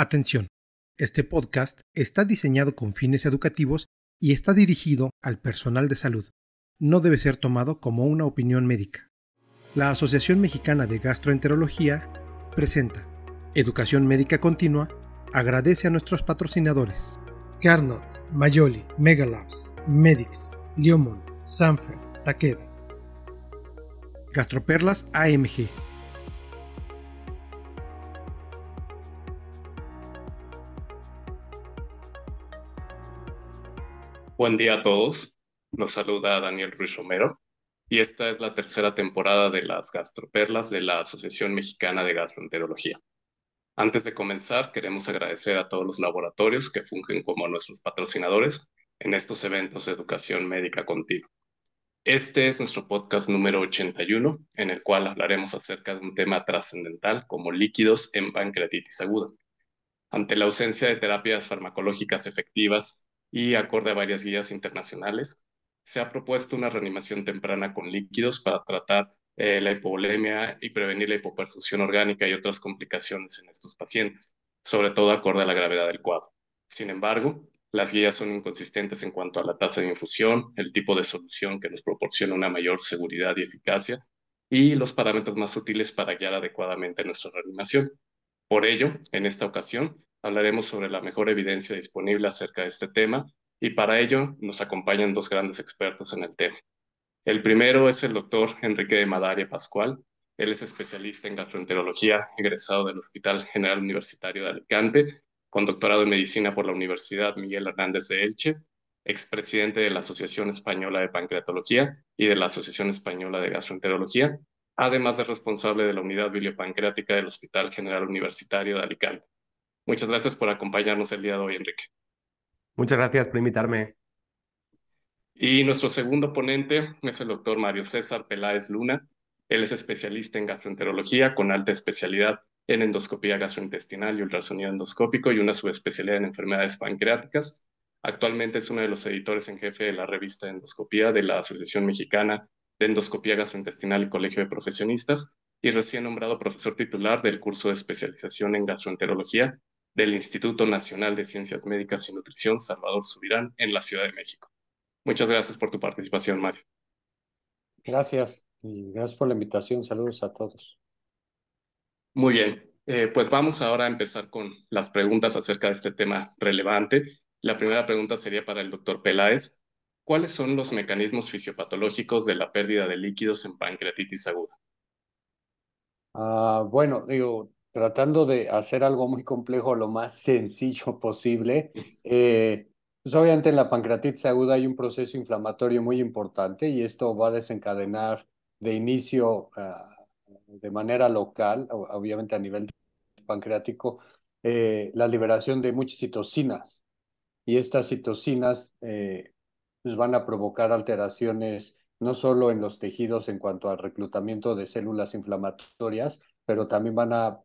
Atención, este podcast está diseñado con fines educativos y está dirigido al personal de salud. No debe ser tomado como una opinión médica. La Asociación Mexicana de Gastroenterología presenta Educación Médica Continua, agradece a nuestros patrocinadores. Carnot, Mayoli, Megalabs, Medix, Liomon, Sanfer, Takeda. Gastroperlas AMG Buen día a todos. Nos saluda Daniel Ruiz Romero y esta es la tercera temporada de las gastroperlas de la Asociación Mexicana de Gastroenterología. Antes de comenzar, queremos agradecer a todos los laboratorios que fungen como nuestros patrocinadores en estos eventos de educación médica continua. Este es nuestro podcast número 81, en el cual hablaremos acerca de un tema trascendental como líquidos en pancreatitis aguda. Ante la ausencia de terapias farmacológicas efectivas y acorde a varias guías internacionales, se ha propuesto una reanimación temprana con líquidos para tratar eh, la hipovolemia y prevenir la hipoperfusión orgánica y otras complicaciones en estos pacientes, sobre todo acorde a la gravedad del cuadro. Sin embargo, las guías son inconsistentes en cuanto a la tasa de infusión, el tipo de solución que nos proporciona una mayor seguridad y eficacia, y los parámetros más útiles para guiar adecuadamente nuestra reanimación. Por ello, en esta ocasión, hablaremos sobre la mejor evidencia disponible acerca de este tema y para ello nos acompañan dos grandes expertos en el tema. El primero es el doctor Enrique de Madaria Pascual. Él es especialista en gastroenterología, egresado del Hospital General Universitario de Alicante, con doctorado en medicina por la Universidad Miguel Hernández de Elche, expresidente de la Asociación Española de Pancreatología y de la Asociación Española de Gastroenterología, además de responsable de la unidad biliopancreática del Hospital General Universitario de Alicante. Muchas gracias por acompañarnos el día de hoy, Enrique. Muchas gracias por invitarme. Y nuestro segundo ponente es el doctor Mario César Peláez Luna. Él es especialista en gastroenterología con alta especialidad en endoscopía gastrointestinal y ultrasonido endoscópico y una subespecialidad en enfermedades pancreáticas. Actualmente es uno de los editores en jefe de la revista de endoscopía de la Asociación Mexicana de Endoscopía Gastrointestinal y Colegio de Profesionistas y recién nombrado profesor titular del curso de especialización en gastroenterología del Instituto Nacional de Ciencias Médicas y Nutrición Salvador Subirán en la Ciudad de México. Muchas gracias por tu participación, Mario. Gracias y gracias por la invitación. Saludos a todos. Muy bien, eh, pues vamos ahora a empezar con las preguntas acerca de este tema relevante. La primera pregunta sería para el doctor Peláez. ¿Cuáles son los mecanismos fisiopatológicos de la pérdida de líquidos en pancreatitis aguda? Ah, bueno, digo, tratando de hacer algo muy complejo lo más sencillo posible. Eh, pues obviamente en la pancreatitis aguda hay un proceso inflamatorio muy importante y esto va a desencadenar de inicio ah, de manera local, obviamente a nivel pancreático, eh, la liberación de muchas citocinas. Y estas citocinas eh, pues van a provocar alteraciones no solo en los tejidos en cuanto al reclutamiento de células inflamatorias, pero también van a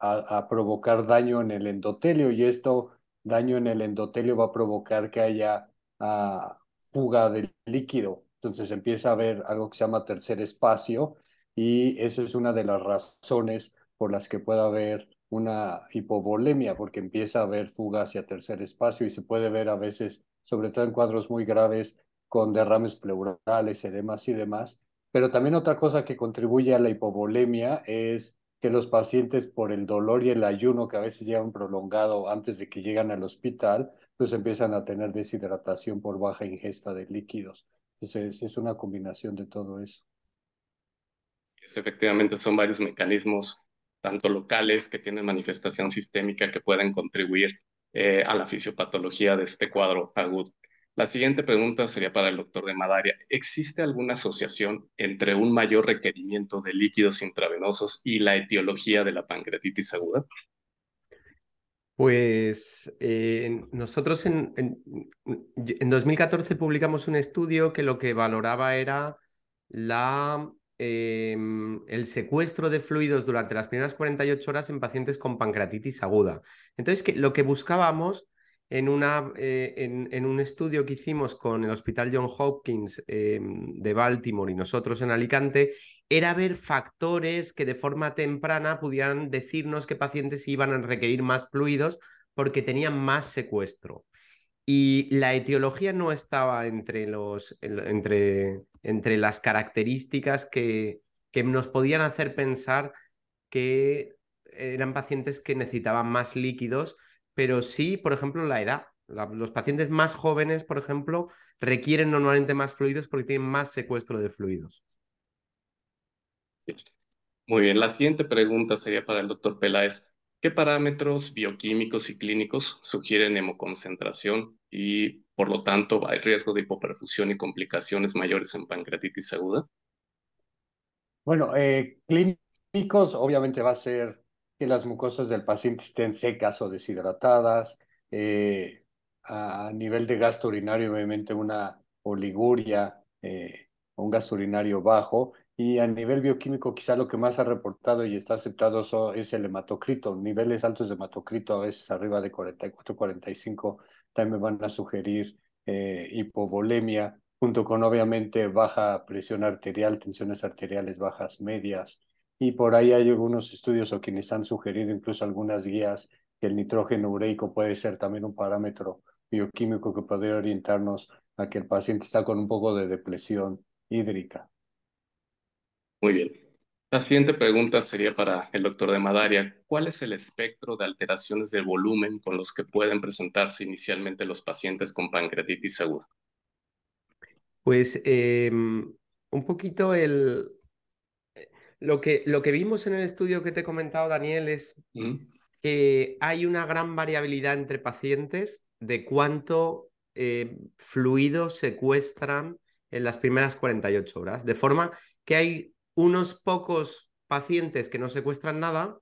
a, provocar daño en el endotelio y esto, daño en el endotelio va a provocar que haya ah, fuga del líquido. Entonces empieza a haber algo que se llama tercer espacio y eso es una de las razones por las que puede haber una hipovolemia, porque empieza a haber fuga hacia tercer espacio y se puede ver a veces, sobre todo en cuadros muy graves, con derrames pleurales, edemas y demás. Pero también otra cosa que contribuye a la hipovolemia es que los pacientes por el dolor y el ayuno que a veces llevan prolongado antes de que llegan al hospital, pues empiezan a tener deshidratación por baja ingesta de líquidos. Entonces es una combinación de todo eso. Efectivamente son varios mecanismos, tanto locales que tienen manifestación sistémica que pueden contribuir eh, a la fisiopatología de este cuadro agudo. La siguiente pregunta sería para el doctor de Madaria. ¿Existe alguna asociación entre un mayor requerimiento de líquidos intravenosos y la etiología de la pancreatitis aguda? Pues eh, nosotros en, en, 2014 publicamos un estudio que lo que valoraba era la, em, el secuestro de fluidos durante las primeras 48 horas en pacientes con pancreatitis aguda. Entonces, que, lo que buscábamos eh, en, un estudio que hicimos con el Hospital John Hopkins em, de Baltimore y nosotros en Alicante, era ver factores que de forma temprana pudieran decirnos que pacientes iban a requerir más fluidos porque tenían más secuestro. Y la etiología no estaba entre, los, las características que nos podían hacer pensar que eran pacientes que necesitaban más líquidos, pero sí, por ejemplo, la edad. los pacientes más jóvenes, por ejemplo, requieren normalmente más fluidos porque tienen más secuestro de fluidos. Muy bien, la siguiente pregunta sería para el doctor Peláez. ¿Qué parámetros bioquímicos y clínicos sugieren hemoconcentración y, por lo tanto, hay riesgo de hipoperfusión y complicaciones mayores en pancreatitis aguda? Bueno, eh, clínicos obviamente va a ser que las mucosas del paciente estén secas o deshidratadas. Eh, a nivel de gasto urinario, obviamente una oliguria, eh, un gasto urinario bajo. Y a nivel bioquímico, quizá lo que más ha reportado y está aceptado es el hematocrito. Niveles altos de hematocrito, a veces arriba de 44, 45, también van a sugerir eh, hipovolemia, junto con obviamente baja presión arterial, tensiones arteriales bajas medias, y por ahí hay algunos estudios o quienes han sugerido incluso algunas guías que el nitrógeno ureico puede ser también un parámetro bioquímico que podría orientarnos a que el paciente está con un poco de depresión hídrica. Muy bien. La siguiente pregunta sería para el doctor de Madaria. ¿Cuál es el espectro de alteraciones del volumen con los que pueden presentarse inicialmente los pacientes con pancreatitis aguda? Pues em, un poquito el, lo que, lo que vimos en el estudio que te he comentado, Daniel, es que hay una gran variabilidad entre pacientes de cuánto eh, fluido secuestran en las primeras 48 horas. De forma que hay unos pocos pacientes que no secuestran nada,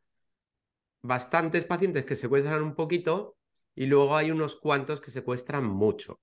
bastantes pacientes que secuestran un poquito y luego hay unos cuantos que secuestran mucho.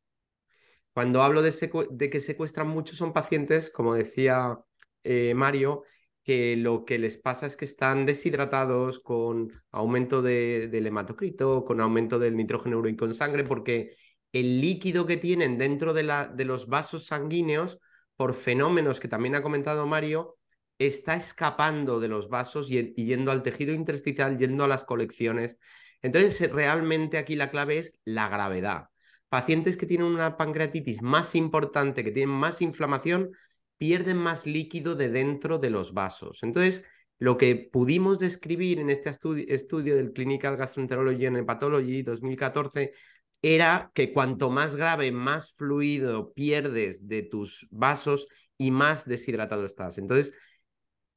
Cuando hablo de, de que secuestran mucho son pacientes, como decía eh, Mario, que lo que les pasa es que están deshidratados con aumento de, del hematocrito, con aumento del nitrógeno ureico en sangre, porque el líquido que tienen dentro de, la, de los vasos sanguíneos, por fenómenos que también ha comentado Mario, está escapando de los vasos y, yendo al tejido intersticial, yendo a las colecciones. Entonces, realmente aquí la clave es la gravedad. Pacientes que tienen una pancreatitis más importante, que tienen más inflamación, pierden más líquido de dentro de los vasos. Entonces, lo que pudimos describir en este estudio del Clinical Gastroenterology and Hepatology 2014 era que cuanto más grave, más fluido pierdes de tus vasos y más deshidratado estás. Entonces,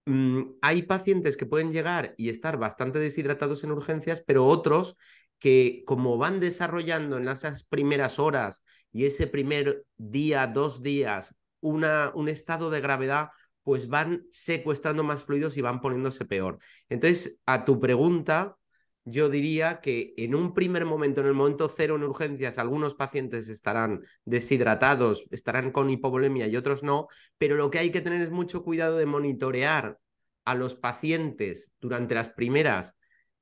mm, hay pacientes que pueden llegar y estar bastante deshidratados en urgencias, pero otros que como van desarrollando en esas primeras horas y ese primer día, dos días, una, un estado de gravedad, pues van secuestrando más fluidos y van poniéndose peor. Entonces, a tu pregunta, yo diría que en un primer momento, en el momento cero en urgencias, algunos pacientes estarán deshidratados, estarán con hipovolemia y otros no, pero lo que hay que tener es mucho cuidado de monitorear a los pacientes durante las primeras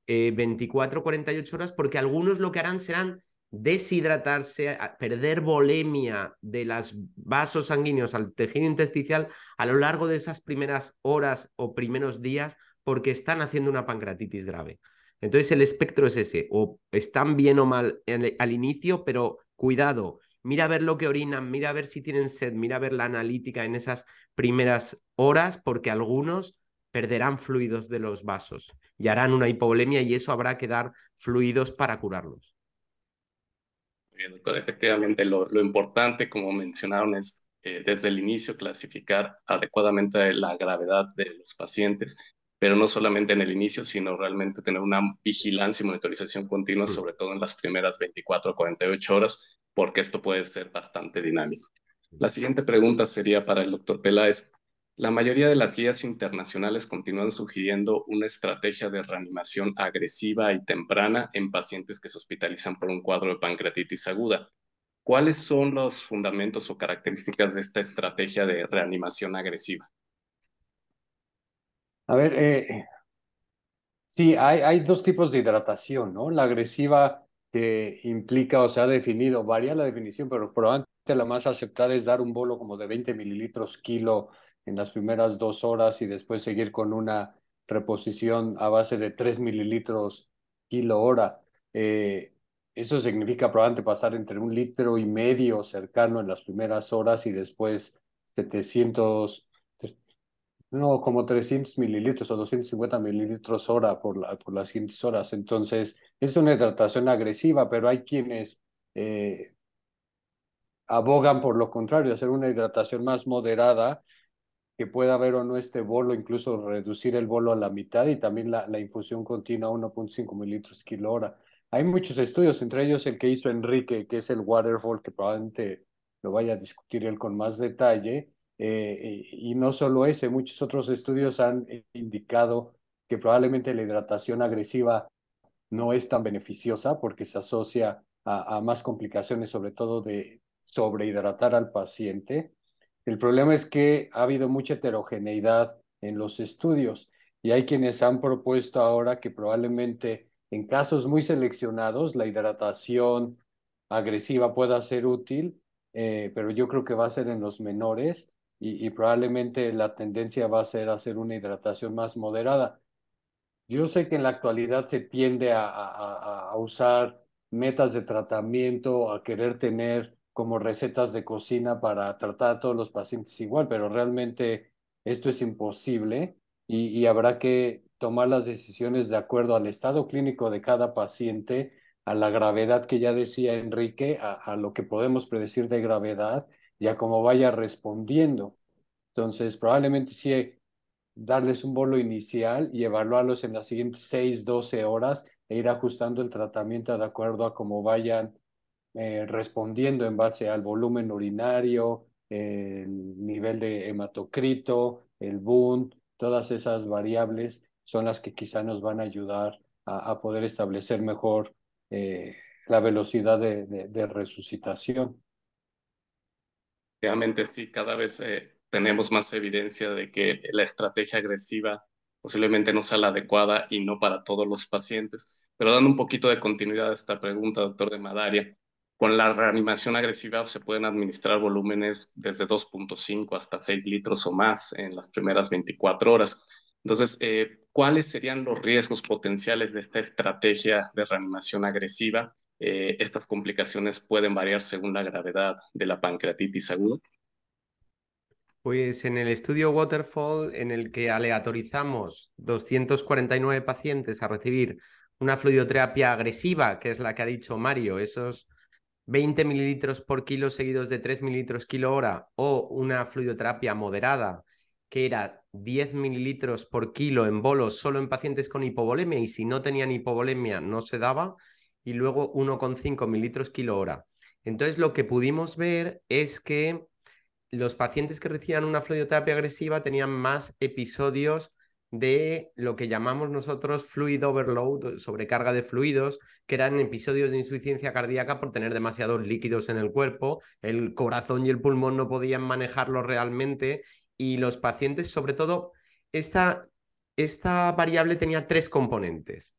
24, eh, 48 horas, porque algunos lo que harán serán deshidratarse, perder volemia de los vasos sanguíneos al tejido intersticial a lo largo de esas primeras horas o primeros días porque están haciendo una pancreatitis grave. Entonces el espectro es ese, o están bien o mal al inicio, pero cuidado, mira a ver lo que orinan, mira a ver si tienen sed, mira a ver la analítica en esas primeras horas, porque algunos perderán fluidos de los vasos y harán una hipovolemia y eso habrá que dar fluidos para curarlos. Efectivamente, lo, importante, como mencionaron, es eh, desde el inicio clasificar adecuadamente la gravedad de los pacientes, pero no solamente en el inicio, sino realmente tener una vigilancia y monitorización continua, mm. sobre todo en las primeras 24 o 48 horas, porque esto puede ser bastante dinámico. La siguiente pregunta sería para el doctor Peláez. La mayoría de las guías internacionales continúan sugiriendo una estrategia de reanimación agresiva y temprana en pacientes que se hospitalizan por un cuadro de pancreatitis aguda. ¿Cuáles son los fundamentos o características de esta estrategia de reanimación agresiva? A ver, eh, sí, hay, hay dos tipos de hidratación, ¿no? La agresiva que implica o se ha definido, varía la definición, pero probablemente la más aceptada es dar un bolo como de 20 mililitros kilo en las primeras dos horas y después seguir con una reposición a base de 3 mililitros kilo hora. Eh, eso significa probablemente pasar entre un litro y medio cercano en las primeras horas y después 700, no, como 300 mililitros o 250 mililitros hora por, la, por las siguientes horas. Entonces, es una hidratación agresiva, pero hay quienes eh, abogan por lo contrario, hacer una hidratación más moderada, que pueda haber o no este bolo, incluso reducir el bolo a la mitad y también la, la infusión continua a 1.5 mililitros kilo hora. Hay muchos estudios, entre ellos el que hizo Enrique, que es el Waterfall, que probablemente lo vaya a discutir él con más detalle. Eh, y no solo ese, muchos otros estudios han indicado que probablemente la hidratación agresiva no es tan beneficiosa porque se asocia a, a más complicaciones, sobre todo de sobrehidratar al paciente. El problema es que ha habido mucha heterogeneidad en los estudios y hay quienes han propuesto ahora que probablemente en casos muy seleccionados la hidratación agresiva pueda ser útil, eh, pero yo creo que va a ser en los menores y, probablemente la tendencia va a ser hacer una hidratación más moderada. Yo sé que en la actualidad se tiende a, a, a usar metas de tratamiento, a querer tener como recetas de cocina para tratar a todos los pacientes igual, pero realmente esto es imposible y, y habrá que tomar las decisiones de acuerdo al estado clínico de cada paciente, a la gravedad que ya decía Enrique, a, a lo que podemos predecir de gravedad y a cómo vaya respondiendo. Entonces, probablemente sí darles un bolo inicial y evaluarlos en las siguientes 6, 12 horas e ir ajustando el tratamiento de acuerdo a cómo vayan eh, respondiendo en base al volumen urinario, el nivel de hematocrito, el BUN, todas esas variables son las que quizá nos van a ayudar a, poder establecer mejor eh, la velocidad de, resucitación. Realmente sí, cada vez eh, tenemos más evidencia de que la estrategia agresiva posiblemente no sea la adecuada y no para todos los pacientes. Pero dando un poquito de continuidad a esta pregunta, doctor de Madaria, con la reanimación agresiva se pueden administrar volúmenes desde 2.5 hasta 6 litros o más en las primeras 24 horas. Entonces, eh, ¿cuáles serían los riesgos potenciales de esta estrategia de reanimación agresiva? Eh, estas complicaciones pueden variar según la gravedad de la pancreatitis aguda. Pues en el estudio Waterfall, en el que aleatorizamos 249 pacientes a recibir una fluidoterapia agresiva, que es la que ha dicho Mario, esos 20 mililitros por kilo seguidos de 3 mililitros kilo hora, o una fluidoterapia moderada, que era 10 mililitros por kilo en bolos solo en pacientes con hipovolemia y si no tenían hipovolemia no se daba, y luego 1,5 mililitros kilo hora. Entonces lo que pudimos ver es que los pacientes que recibían una fluidoterapia agresiva tenían más episodios de lo que llamamos nosotros fluid overload, sobrecarga de fluidos, que eran episodios de insuficiencia cardíaca por tener demasiados líquidos en el cuerpo, el corazón y el pulmón no podían manejarlo realmente y los pacientes, sobre todo, esta, esta variable tenía tres componentes.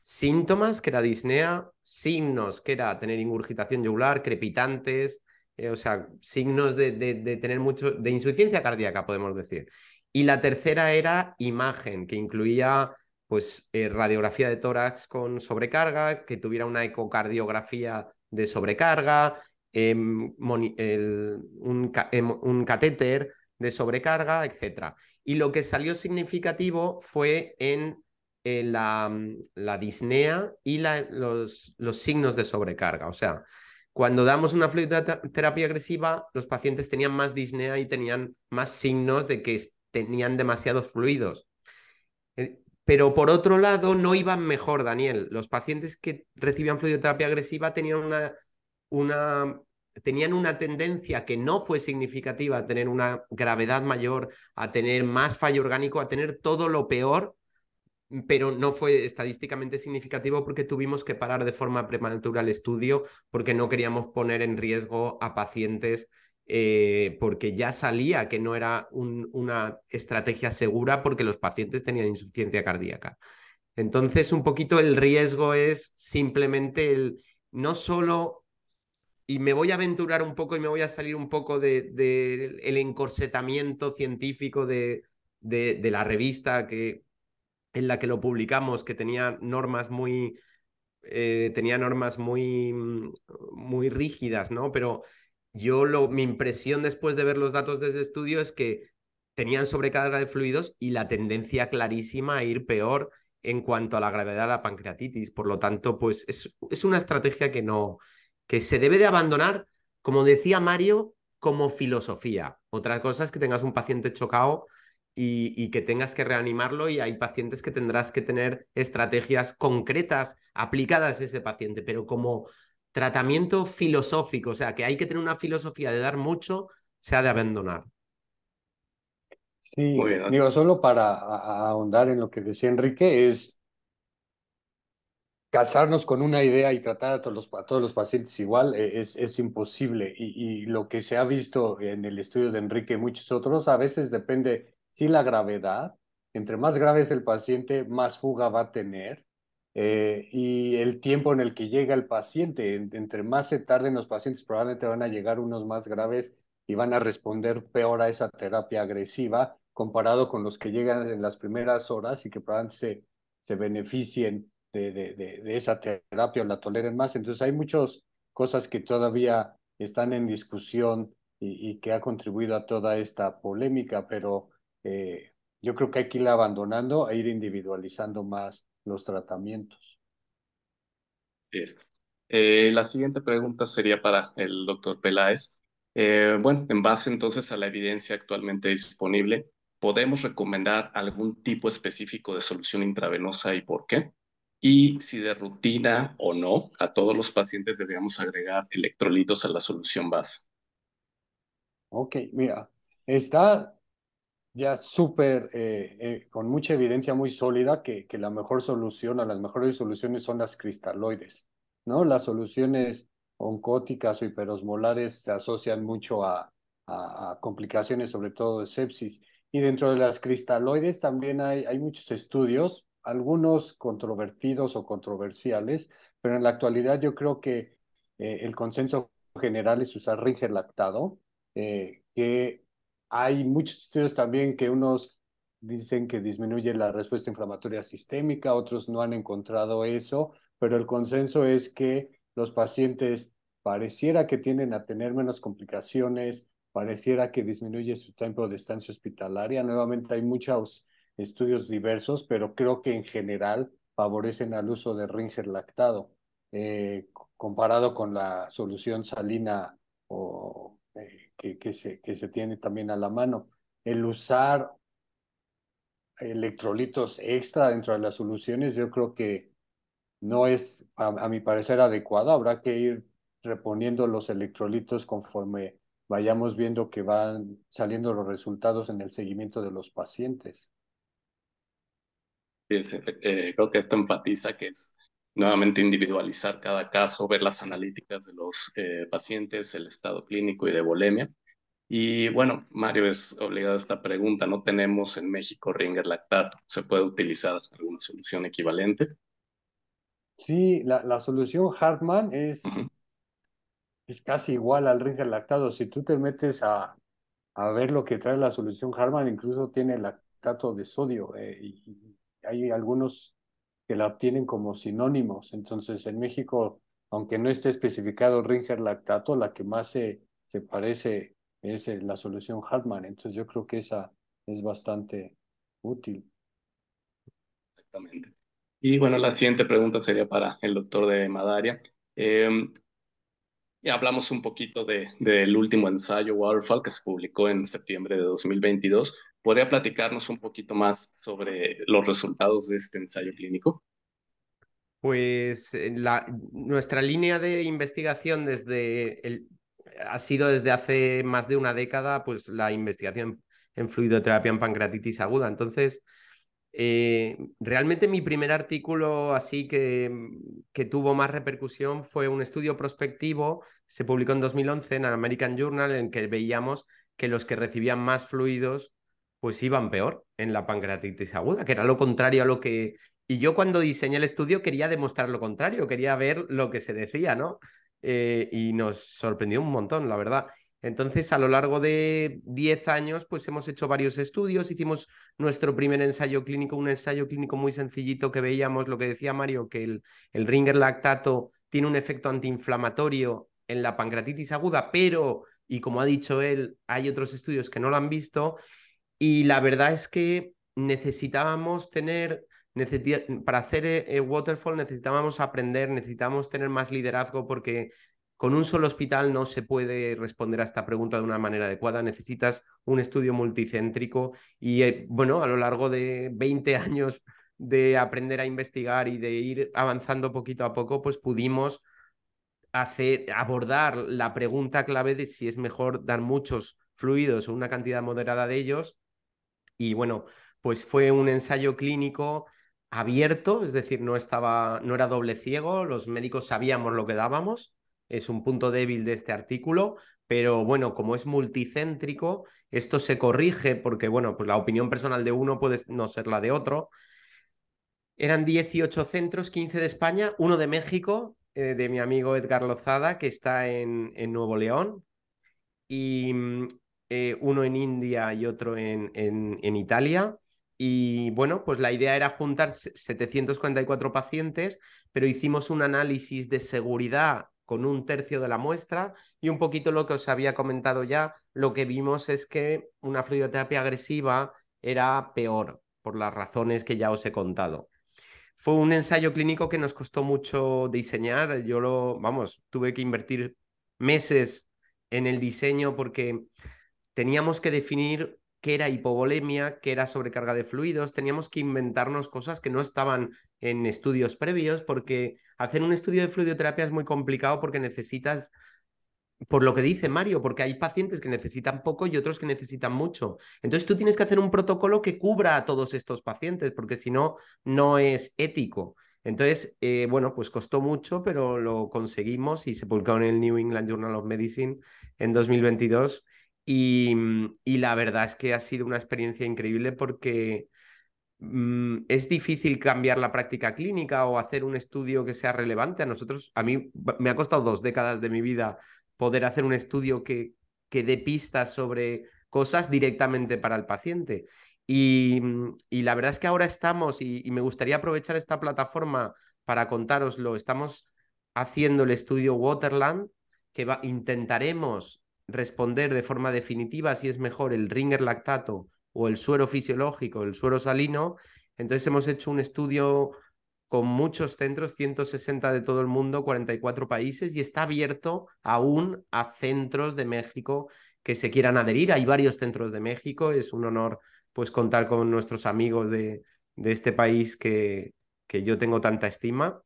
Síntomas, que era disnea, signos, que era tener ingurgitación yugular, crepitantes, eh, o sea, signos de, de, tener mucho, de insuficiencia cardíaca, podemos decir. Y la tercera era imagen, que incluía pues eh, radiografía de tórax con sobrecarga, que tuviera una ecocardiografía de sobrecarga, em, un, em, un catéter, de sobrecarga, etc. Y lo que salió significativo fue en, la, mm, la, disnea y los, los, signos de sobrecarga. O sea, cuando damos una fluidoterapia agresiva, los pacientes tenían más disnea y tenían más signos de que tenían demasiados fluidos. Eh, pero por otro lado, no iban mejor, Daniel. Los pacientes que recibían fluidoterapia agresiva tenían una, tenían una tendencia que no fue significativa a tener una gravedad mayor, a tener más fallo orgánico, a tener todo lo peor, pero no fue estadísticamente significativo porque tuvimos que parar de forma prematura el estudio porque no queríamos poner en riesgo a pacientes eh, porque ya salía que no era una estrategia segura porque los pacientes tenían insuficiencia cardíaca. Entonces, un poquito el riesgo es simplemente el no solo y me voy a aventurar un poco y me voy a salir un poco del de, encorsetamiento científico de, de, la revista que, en la que lo publicamos, que tenía normas muy, eh, tenía normas muy, muy rígidas, ¿no? Pero yo lo, mi impresión después de ver los datos desde estudio es que tenían sobrecarga de fluidos y la tendencia clarísima a ir peor en cuanto a la gravedad de la pancreatitis. Por lo tanto, pues es, es una estrategia que no, que se debe de abandonar, como decía Mario, como filosofía. Otra cosa es que tengas un paciente chocado y, que tengas que reanimarlo y hay pacientes que tendrás que tener estrategias concretas aplicadas a ese paciente, pero como tratamiento filosófico, o sea, que hay que tener una filosofía de dar mucho, se ha de abandonar. Sí, digo, solo para ahondar en lo que decía Enrique, es casarnos con una idea y tratar a todos los, a todos los pacientes igual e, es, es imposible. Y, y, lo que se ha visto en el estudio de Enrique y muchos otros, a veces depende sí la gravedad. Entre más grave es el paciente, más fuga va a tener. Eh, y el tiempo en el que llega el paciente, entre más se tarden los pacientes, probablemente van a llegar unos más graves y van a responder peor a esa terapia agresiva comparado con los que llegan en las primeras horas y que probablemente se, se beneficien de, de, de, esa terapia o la toleren más. Entonces hay muchas cosas que todavía están en discusión y, y que ha contribuido a toda esta polémica, pero eh, yo creo que hay que ir abandonando e ir individualizando más los tratamientos. Sí, eh, la siguiente pregunta sería para el doctor Peláez. Eh, bueno, en base entonces a la evidencia actualmente disponible, ¿podemos recomendar algún tipo específico de solución intravenosa y por qué? Y si de rutina o no, a todos los pacientes deberíamos agregar electrolitos a la solución base. Ok, mira, está ya súper, eh, eh, con mucha evidencia muy sólida que, que la mejor solución o las mejores soluciones son las cristaloides, ¿no? Las soluciones oncóticas o hiperosmolares se asocian mucho a, a, complicaciones, sobre todo de sepsis. Y dentro de las cristaloides también hay, hay muchos estudios, algunos controvertidos o controversiales, pero en la actualidad yo creo que eh, el consenso general es usar Ringer lactado, que hay muchos estudios también que unos dicen que disminuye la respuesta inflamatoria sistémica, otros no han encontrado eso, pero el consenso es que los pacientes pareciera que tienden a tener menos complicaciones, pareciera que disminuye su tiempo de estancia hospitalaria. Nuevamente hay muchos estudios diversos, pero creo que en general favorecen al uso de Ringer lactado, eh, comparado con la solución salina o eh, que, se, que se tiene también a la mano. El usar electrolitos extra dentro de las soluciones, yo creo que no es, a, mi parecer, adecuado. Habrá que ir reponiendo los electrolitos conforme vayamos viendo que van saliendo los resultados en el seguimiento de los pacientes. Sí, eh, creo que esto enfatiza que es nuevamente individualizar cada caso, ver las analíticas de los eh, pacientes, el estado clínico y de volemia. Y bueno, Mario, es obligado a esta pregunta. No tenemos en México ringer lactato. ¿Se puede utilizar alguna solución equivalente? Sí, la, la solución Hartman es, es casi igual al ringer lactato. Si tú te metes a, a ver lo que trae la solución Hartman, incluso tiene lactato de sodio. Eh, y hay algunos que la obtienen como sinónimos. Entonces, en México, aunque no esté especificado Ringer lactato, la que más se, se parece es eh, la solución Hartman. Entonces, yo creo que esa es bastante útil. Exactamente. Y bueno, la siguiente pregunta sería para el doctor de Madaria. Eh, ya hablamos un poquito de, del último ensayo Waterfall que se publicó en septiembre de 2022. ¿Podría platicarnos un poquito más sobre los resultados de este ensayo clínico? Pues eh, nuestra línea de investigación desde el, ha sido desde hace más de una década pues la investigación en fluidoterapia en pancreatitis aguda. Entonces, eh, realmente mi primer artículo así que, que, tuvo más repercusión fue un estudio prospectivo, se publicó en 2011 en American Journal, en que veíamos que los que recibían más fluidos pues iban peor en la pancreatitis aguda, que era lo contrario a lo que... Y yo cuando diseñé el estudio quería demostrar lo contrario, quería ver lo que se decía, ¿no? eh, y nos sorprendió un montón, la verdad. Entonces, a lo largo de 10 años, pues hemos hecho varios estudios, hicimos nuestro primer ensayo clínico, un ensayo clínico muy sencillito que veíamos, lo que decía Mario, que el, el ringer lactato tiene un efecto antiinflamatorio en la pancreatitis aguda, pero, y como ha dicho él, hay otros estudios que no lo han visto, y la verdad es que necesitábamos tener para hacer eh, Waterfall necesitábamos aprender, necesitábamos tener más liderazgo porque con un solo hospital no se puede responder a esta pregunta de una manera adecuada. Necesitas un estudio multicéntrico y, eh, bueno, a lo largo de 20 años de aprender a investigar y de ir avanzando poquito a poco, pues pudimos hacer, abordar la pregunta clave de si es mejor dar muchos fluidos o una cantidad moderada de ellos. Y bueno, pues fue un ensayo clínico abierto, es decir, no estaba, no era doble ciego, los médicos sabíamos lo que dábamos es un punto débil de este artículo, pero bueno, como es multicéntrico, esto se corrige porque, bueno, pues la opinión personal de uno puede no ser la de otro. Eran 18 centros, 15 de España, uno de México, eh, de mi amigo Edgar Lozada, que está en, en Nuevo León, y mm, eh, uno en India y otro en, en, en Italia. Y bueno, pues la idea era juntar 744 pacientes, pero hicimos un análisis de seguridad con un tercio de la muestra y un poquito lo que os había comentado ya, lo que vimos es que una fluidoterapia agresiva era peor por las razones que ya os he contado. Fue un ensayo clínico que nos costó mucho diseñar, yo lo, vamos, tuve que invertir meses en el diseño porque teníamos que definir qué era hipovolemia, qué era sobrecarga de fluidos, teníamos que inventarnos cosas que no estaban en estudios previos, porque hacer un estudio de fluidoterapia es muy complicado porque necesitas, por lo que dice Mario, porque hay pacientes que necesitan poco y otros que necesitan mucho. Entonces tú tienes que hacer un protocolo que cubra a todos estos pacientes, porque si no, no es ético. Entonces, eh, bueno, pues costó mucho, pero lo conseguimos y se publicó en el New England Journal of Medicine en 2022 Mm, y, la verdad es que ha sido una experiencia increíble porque mm, es difícil cambiar la práctica clínica o hacer un estudio que sea relevante. A nosotros, a mí me ha costado dos décadas de mi vida poder hacer un estudio que, que dé pistas sobre cosas directamente para el paciente. Y, mm, la verdad es que ahora estamos, y, me gustaría aprovechar esta plataforma para contároslo, estamos haciendo el estudio Waterland, que va, intentaremos responder de forma definitiva si es mejor el ringer lactato o el suero fisiológico, el suero salino. Entonces hemos hecho un estudio con muchos centros, 160 de todo el mundo, 44 países, y está abierto aún a centros de México que se quieran adherir. Hay varios centros de México, es un honor pues contar con nuestros amigos de, este país que, que yo tengo tanta estima.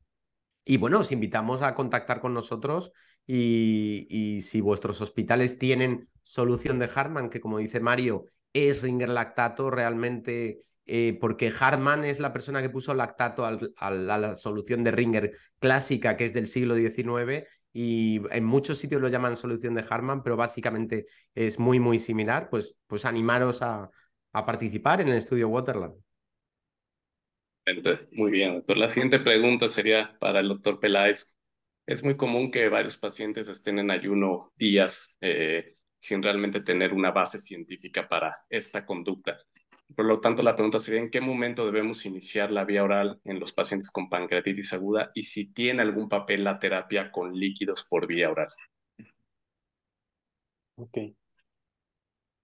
Y bueno, os invitamos a contactar con nosotros y, si vuestros hospitales tienen solución de Hartman, que como dice Mario, es ringer lactato realmente, eh, porque Hartman es la persona que puso lactato a la solución de ringer clásica, que es del siglo XIX, y en muchos sitios lo llaman solución de Hartman, pero básicamente es muy, muy similar, pues, pues animaros a, a participar en el estudio Waterland. Muy bien, doctor. La siguiente pregunta sería para el doctor Peláez. Es muy común que varios pacientes estén en ayuno días eh, sin realmente tener una base científica para esta conducta. Por lo tanto, la pregunta sería, ¿en qué momento debemos iniciar la vía oral en los pacientes con pancreatitis aguda y si tiene algún papel la terapia con líquidos por vía oral? Ok.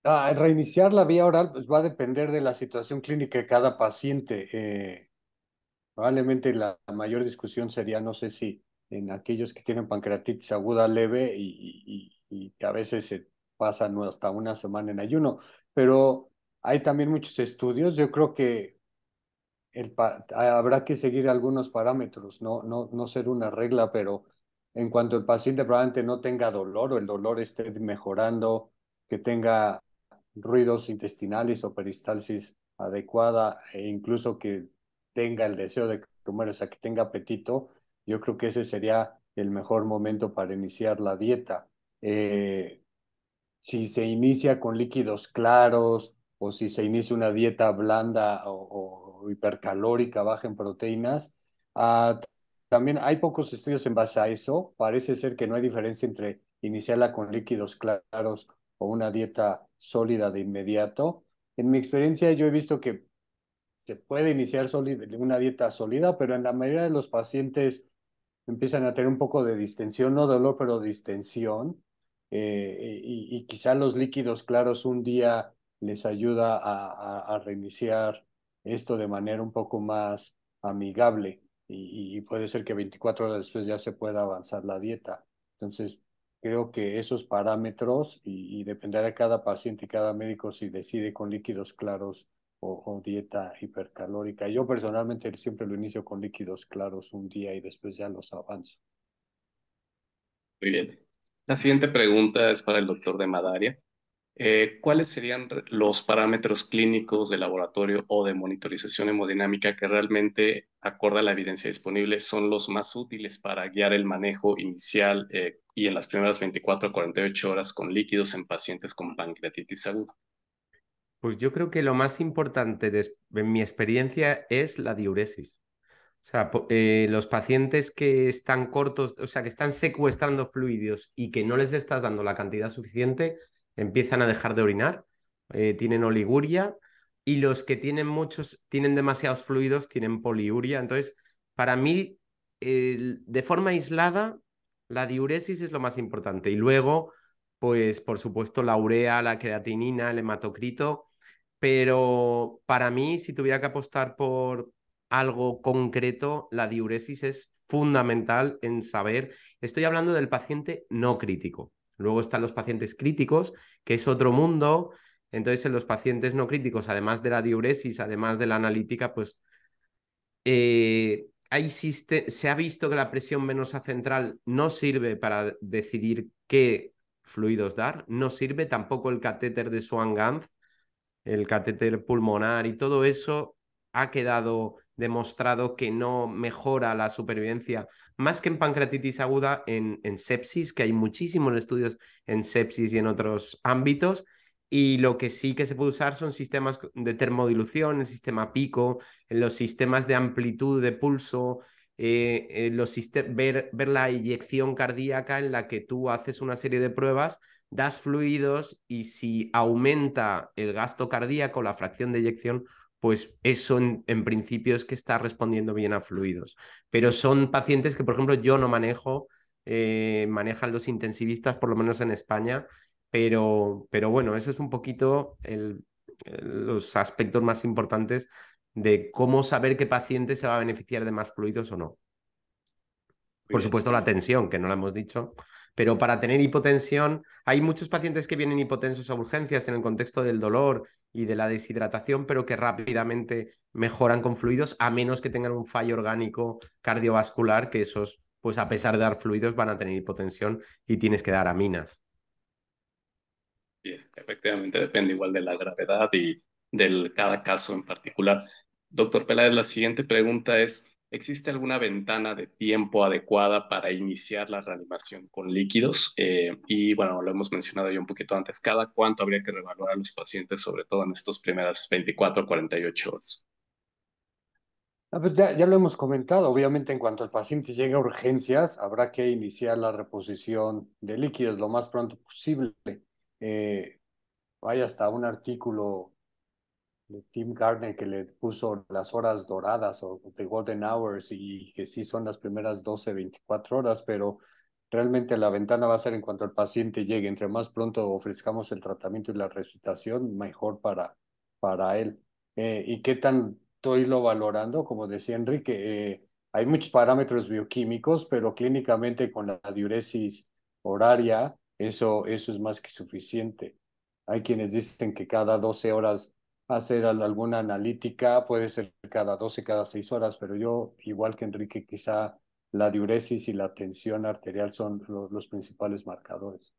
Ah, reiniciar la vía oral pues, va a depender de la situación clínica de cada paciente. Eh, probablemente la mayor discusión sería, no sé si en aquellos que tienen pancreatitis aguda leve y, a veces se pasan hasta una semana en ayuno. Pero hay también muchos estudios. Yo creo que el habrá que seguir algunos parámetros, no, no, no ser una regla, pero en cuanto el paciente probablemente no tenga dolor o el dolor esté mejorando, que tenga ruidos intestinales o peristalsis adecuada e incluso que tenga el deseo de comer, o sea, que tenga apetito, yo creo que ese sería el mejor momento para iniciar la dieta. Eh, si se inicia con líquidos claros o si se inicia una dieta blanda o, hipercalórica, baja en proteínas, ah, también hay pocos estudios en base a eso. Parece ser que no hay diferencia entre iniciarla con líquidos claros o una dieta sólida de inmediato. En mi experiencia yo he visto que se puede iniciar una dieta sólida, pero en la mayoría de los pacientes empiezan a tener un poco de distensión, no dolor, pero distensión. Eh, y, quizá los líquidos claros un día les ayuda a, reiniciar esto de manera un poco más amigable y, puede ser que 24 horas después ya se pueda avanzar la dieta. Entonces, creo que esos parámetros y, dependerá de cada paciente y cada médico si decide con líquidos claros o, dieta hipercalórica. Yo personalmente siempre lo inicio con líquidos claros un día y después ya los avanzo. Muy bien. La siguiente pregunta es para el doctor de Madaria. Eh, ¿Cuáles serían los parámetros clínicos de laboratorio o de monitorización hemodinámica que realmente, acorde a la evidencia disponible, son los más útiles para guiar el manejo inicial eh, y en las primeras 24 a 48 horas con líquidos en pacientes con pancreatitis aguda? Pues yo creo que lo más importante en mi experiencia es la diuresis. O sea, eh, los pacientes que están cortos, o sea, que están secuestrando fluidos y que no les estás dando la cantidad suficiente, empiezan a dejar de orinar, eh, tienen oliguria y los que tienen muchos, tienen demasiados fluidos, tienen poliuria. Entonces, para mí, de forma aislada, la diuresis es lo más importante. Y luego, pues, por supuesto, la urea, la creatinina, el hematocrito pero para mí, si tuviera que apostar por algo concreto, la diuresis es fundamental en saber. Estoy hablando del paciente no crítico. Luego están los pacientes críticos, que es otro mundo. Entonces, en los pacientes no críticos, además de la diuresis, además de la analítica, pues eh, se ha visto que la presión venosa central no sirve para decidir qué fluidos dar, no sirve tampoco el catéter de Swan-Ganz, el catéter pulmonar y todo eso ha quedado demostrado que no mejora la supervivencia, más que en pancreatitis aguda, en, en, sepsis, que hay muchísimos estudios en sepsis y en otros ámbitos. Y lo que sí que se puede usar son sistemas de termodilución, el sistema pico, los sistemas de amplitud de pulso, eh, eh, los ver, ver la eyección cardíaca en la que tú haces una serie de pruebas das fluidos y si aumenta el gasto cardíaco, la fracción de eyección, pues eso en, principio es que está respondiendo bien a fluidos. Pero son pacientes que, por ejemplo, yo no manejo, eh, manejan los intensivistas, por lo menos en España, pero, pero bueno, eso es un poquito los aspectos más importantes de cómo saber qué paciente se va a beneficiar de más fluidos o no. Por supuesto, la tensión, que no la hemos dicho, pero para tener hipotensión, hay muchos pacientes que vienen hipotensos a urgencias en el contexto del dolor y de la deshidratación, pero que rápidamente mejoran con fluidos, a menos que tengan un fallo orgánico cardiovascular, que esos, pues a pesar de dar fluidos, van a tener hipotensión y tienes que dar aminas. Sí, efectivamente, depende igual de la gravedad y del cada caso en particular. Doctor Peláez, la siguiente pregunta es, ¿Existe alguna ventana de tiempo adecuada para iniciar la reanimación con líquidos? Eh, y bueno, lo hemos mencionado ya un poquito antes, ¿cada cuánto habría que reevaluar a los pacientes, sobre todo en estas primeras 24 o 48 horas? Ah, pues ya, ya, lo hemos comentado, obviamente en cuanto el paciente llegue a urgencias, habrá que iniciar la reposición de líquidos lo más pronto posible. Eh, hay hasta un artículo de Tim Gardner que le puso las horas doradas o the golden hours y que sí son las primeras 12, 24 horas, pero realmente la ventana va a ser en cuanto el paciente llegue. Entre más pronto ofrezcamos el tratamiento y la resucitación, mejor para, para él. Eh, ¿Y qué tanto lo valorando? Como decía Enrique, eh, hay muchos parámetros bioquímicos, pero clínicamente con la diuresis horaria, eso, eso es más que suficiente. Hay quienes dicen que cada 12 horas hacer alguna analítica, puede ser cada 12, cada 6 horas, pero yo, igual que Enrique, quizá la diuresis y la tensión arterial son los principales marcadores.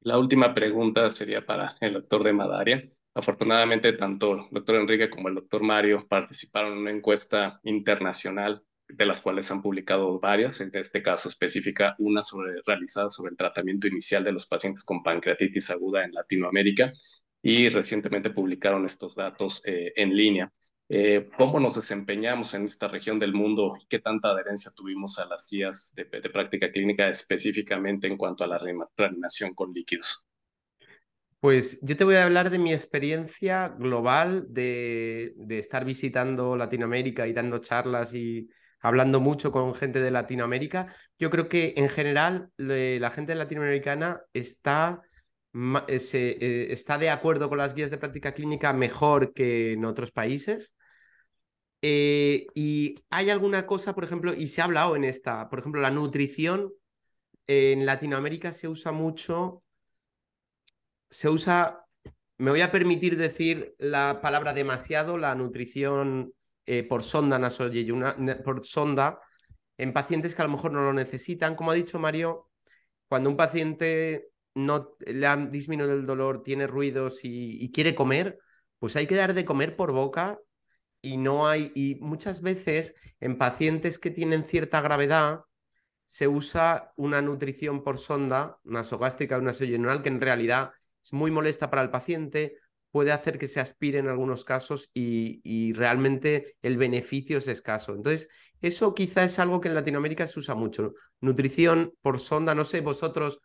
La última pregunta sería para el doctor de Madaria. Afortunadamente, tanto el doctor Enrique como el doctor Mario participaron en una encuesta internacional de las cuales han publicado varias, en este caso específica una sobre, realizada sobre el tratamiento inicial de los pacientes con pancreatitis aguda en Latinoamérica y recientemente publicaron estos datos eh, en línea. eh, cómo nos desempeñamos en esta región del mundo y qué tanta adherencia tuvimos a las guías de, práctica clínica específicamente en cuanto a la reanimación con líquidos. Pues yo te voy a hablar de mi experiencia global de, de, estar visitando Latinoamérica y dando charlas y hablando mucho con gente de Latinoamérica. Yo creo que en general la gente latinoamericana está eh, eh, está de acuerdo con las guías de práctica clínica mejor que en otros países. Eh, y hay alguna cosa, por ejemplo, y se ha hablado en esta, por ejemplo, la nutrición en Latinoamérica se usa mucho, se usa, me voy a permitir decir la palabra demasiado, la nutrición por sonda por sonda en pacientes que a lo mejor no lo necesitan. Como ha dicho Mario, cuando un paciente no le ha disminuido el dolor, tiene ruidos y, quiere comer, pues hay que dar de comer por boca y no hay, y muchas veces en pacientes que tienen cierta gravedad se usa una nutrición por sonda nasogástrica o nasogenural que en realidad es muy molesta para el paciente, puede hacer que se aspire en algunos casos y, y, realmente el beneficio es escaso. Entonces, eso quizá es algo que en Latinoamérica se usa mucho. Nutrición por sonda, no sé, vosotros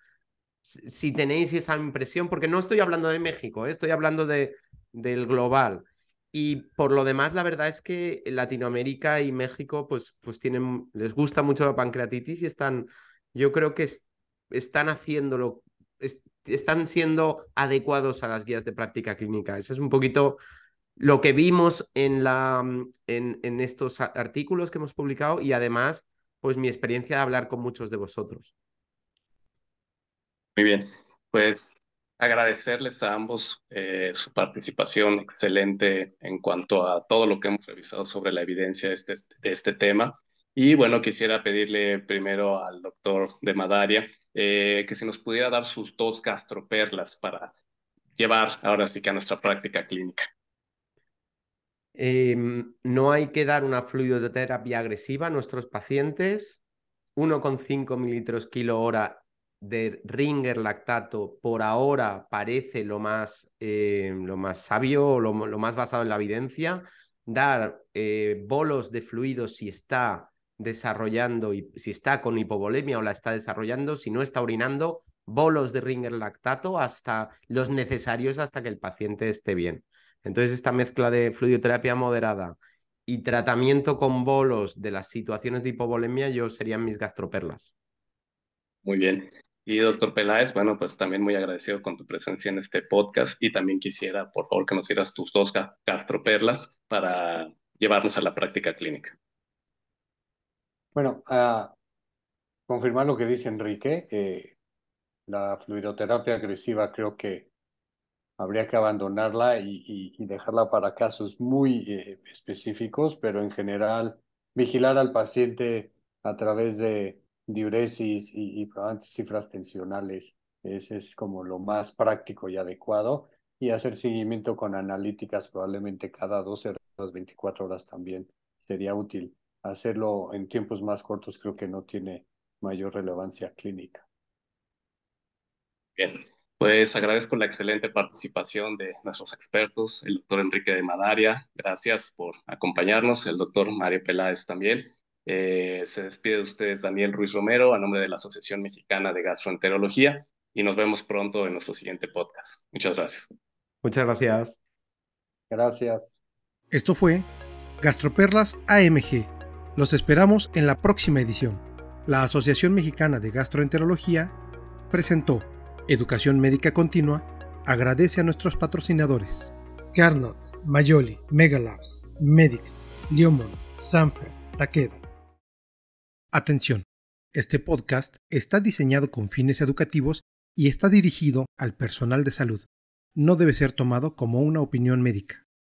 si tenéis esa impresión, porque no estoy hablando de México, ¿eh? estoy hablando de, del global. Y por lo demás, la verdad es que Latinoamérica y México, pues, pues tienen, les gusta mucho la pancreatitis y están, yo creo que están haciéndolo, están siendo adecuados a las guías de práctica clínica. Ese es un poquito lo que vimos en, la, en, en estos artículos que hemos publicado y además, pues mi experiencia de hablar con muchos de vosotros. Muy bien, pues agradecerles a ambos eh, su participación excelente en cuanto a todo lo que hemos revisado sobre la evidencia de este, este tema. Y bueno, quisiera pedirle primero al doctor de Madaria eh, que si nos pudiera dar sus dos gastroperlas para llevar ahora sí que a nuestra práctica clínica. Em, no hay que dar una fluidoterapia agresiva a nuestros pacientes. 1,5 mililitros kilo hora de Ringer lactato por ahora parece lo más, eh, lo más sabio, lo, lo, más basado en la evidencia. Dar eh, bolos de fluidos si está desarrollando, y si está con hipovolemia o la está desarrollando, si no está orinando, bolos de Ringer lactato hasta los necesarios hasta que el paciente esté bien. Entonces, esta mezcla de fluidoterapia moderada y tratamiento con bolos de las situaciones de hipovolemia, yo serían mis gastroperlas. Muy bien. Y doctor Peláez, bueno, pues también muy agradecido con tu presencia en este podcast y también quisiera, por favor, que nos dieras tus dos gastroperlas para llevarnos a la práctica clínica. Bueno, a confirmar lo que dice Enrique, eh, la fluidoterapia agresiva creo que habría que abandonarla y, dejarla para casos muy eh, específicos, pero en general vigilar al paciente a través de diuresis y, y probablemente cifras tensionales. Ese es como lo más práctico y adecuado. Y hacer seguimiento con analíticas probablemente cada 12 horas, 24 horas también sería útil. Hacerlo en tiempos más cortos creo que no tiene mayor relevancia clínica. Bien, pues agradezco la excelente participación de nuestros expertos, el doctor Enrique de Madaria, gracias por acompañarnos, el doctor Mario Peláez también. Eh, se despide de ustedes Daniel Ruiz Romero a nombre de la Asociación Mexicana de Gastroenterología y nos vemos pronto en nuestro siguiente podcast. Muchas gracias. Muchas gracias. Gracias. Esto fue Gastroperlas AMG. Los esperamos en la próxima edición. La Asociación Mexicana de Gastroenterología presentó Educación Médica Continua. Agradece a nuestros patrocinadores. Carnot, Mayoli, Megalabs, Medix, Liomon, Sanfer, Takeda. Atención, este podcast está diseñado con fines educativos y está dirigido al personal de salud. No debe ser tomado como una opinión médica.